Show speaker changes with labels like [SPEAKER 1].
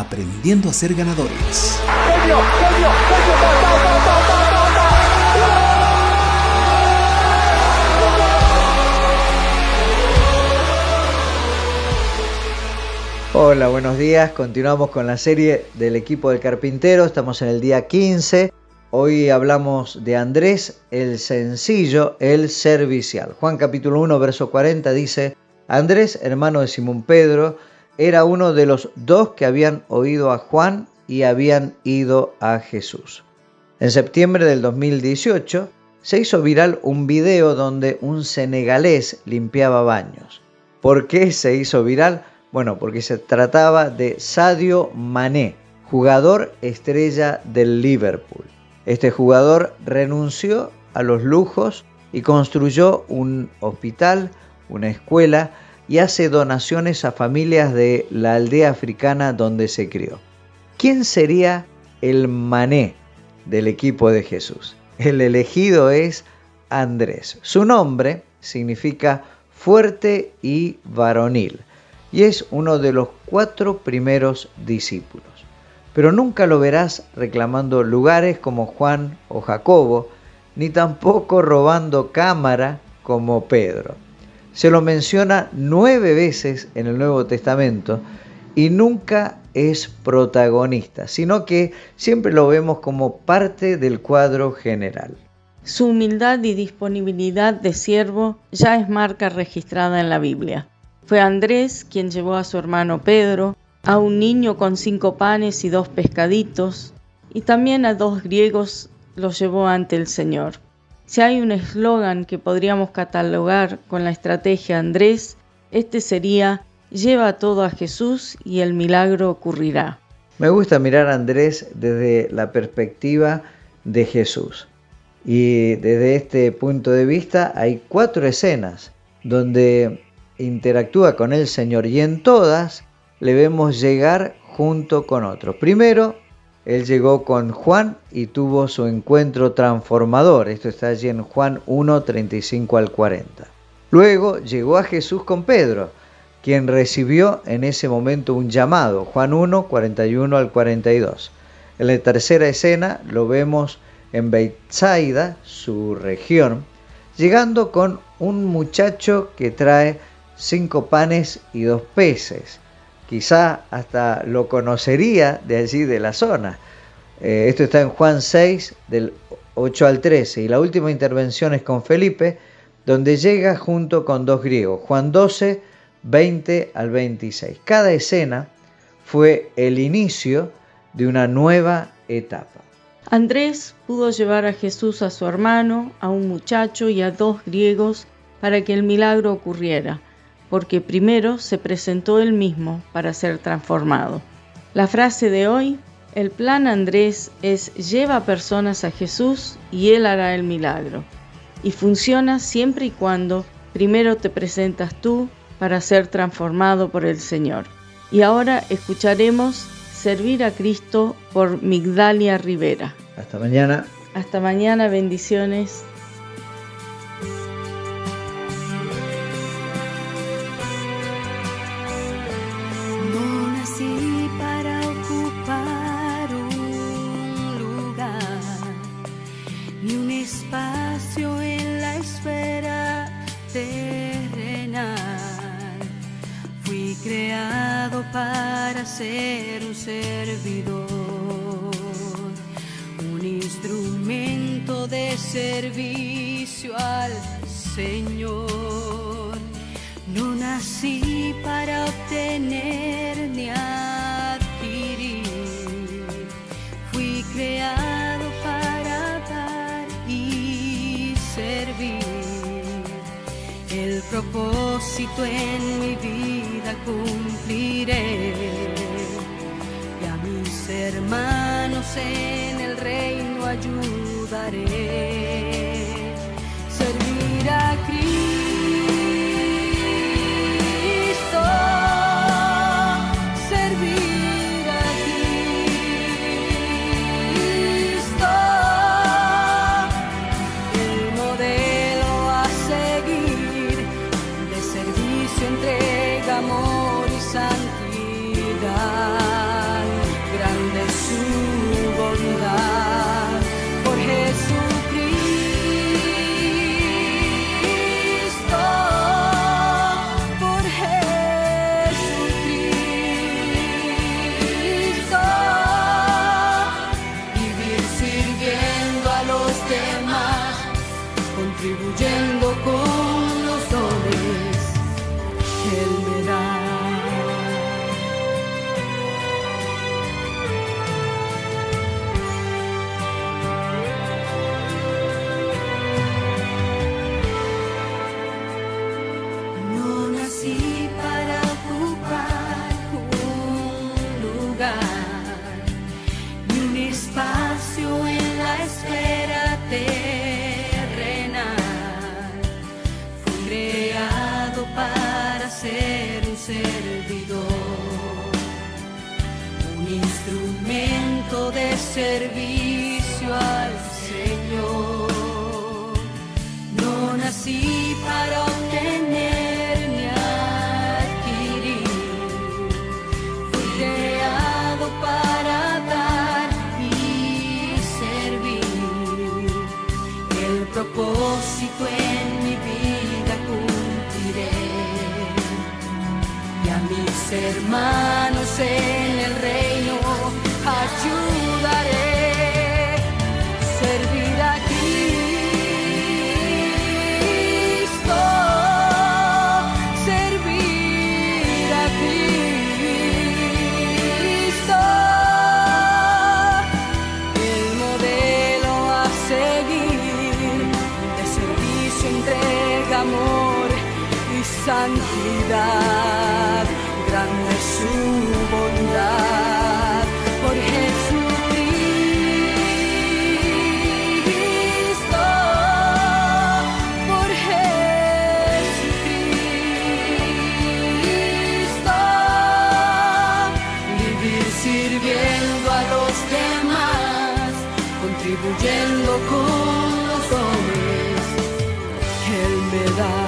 [SPEAKER 1] aprendiendo a ser ganadores.
[SPEAKER 2] Hola, buenos días. Continuamos con la serie del equipo del carpintero. Estamos en el día 15. Hoy hablamos de Andrés, el sencillo, el servicial. Juan capítulo 1, verso 40 dice, Andrés, hermano de Simón Pedro, era uno de los dos que habían oído a Juan y habían ido a Jesús. En septiembre del 2018 se hizo viral un video donde un senegalés limpiaba baños. ¿Por qué se hizo viral? Bueno, porque se trataba de Sadio Mané, jugador estrella del Liverpool. Este jugador renunció a los lujos y construyó un hospital, una escuela y hace donaciones a familias de la aldea africana donde se crió. ¿Quién sería el mané del equipo de Jesús? El elegido es Andrés. Su nombre significa fuerte y varonil y es uno de los cuatro primeros discípulos. Pero nunca lo verás reclamando lugares como Juan o Jacobo, ni tampoco robando cámara como Pedro. Se lo menciona nueve veces en el Nuevo Testamento y nunca es protagonista, sino que siempre lo vemos como parte del cuadro general.
[SPEAKER 3] Su humildad y disponibilidad de siervo ya es marca registrada en la Biblia. Fue Andrés quien llevó a su hermano Pedro, a un niño con cinco panes y dos pescaditos, y también a dos griegos los llevó ante el Señor. Si hay un eslogan que podríamos catalogar con la estrategia Andrés, este sería lleva todo a Jesús y el milagro ocurrirá.
[SPEAKER 2] Me gusta mirar a Andrés desde la perspectiva de Jesús. Y desde este punto de vista hay cuatro escenas donde interactúa con el Señor y en todas le vemos llegar junto con otros. Primero, él llegó con Juan y tuvo su encuentro transformador. Esto está allí en Juan 1, 35 al 40. Luego llegó a Jesús con Pedro quien recibió en ese momento un llamado, Juan 1, 41 al 42. En la tercera escena lo vemos en Bethsaida, su región, llegando con un muchacho que trae cinco panes y dos peces. Quizá hasta lo conocería de allí de la zona. Eh, esto está en Juan 6, del 8 al 13. Y la última intervención es con Felipe, donde llega junto con dos griegos. Juan 12, 20 al 26. Cada escena fue el inicio de una nueva etapa.
[SPEAKER 3] Andrés pudo llevar a Jesús a su hermano, a un muchacho y a dos griegos para que el milagro ocurriera, porque primero se presentó él mismo para ser transformado. La frase de hoy, el plan Andrés es lleva personas a Jesús y él hará el milagro. Y funciona siempre y cuando primero te presentas tú para ser transformado por el Señor. Y ahora escucharemos Servir a Cristo por Migdalia Rivera.
[SPEAKER 2] Hasta mañana.
[SPEAKER 3] Hasta mañana, bendiciones.
[SPEAKER 4] Para ser un servidor, un instrumento de servicio al Señor. No nací para obtener El propósito en mi vida cumpliré y a mis hermanos en el reino ayudaré. Amor y santidad. Instrumento de servicio al Señor. No nací para obtener ni adquirir. Fui creado para dar y servir. El propósito en mi vida cumpliré. Y a mis hermanos santidad, grande es su bondad. Por Jesucristo, por Jesucristo, vivir sirviendo a los demás, contribuyendo con los hombres, Él me da.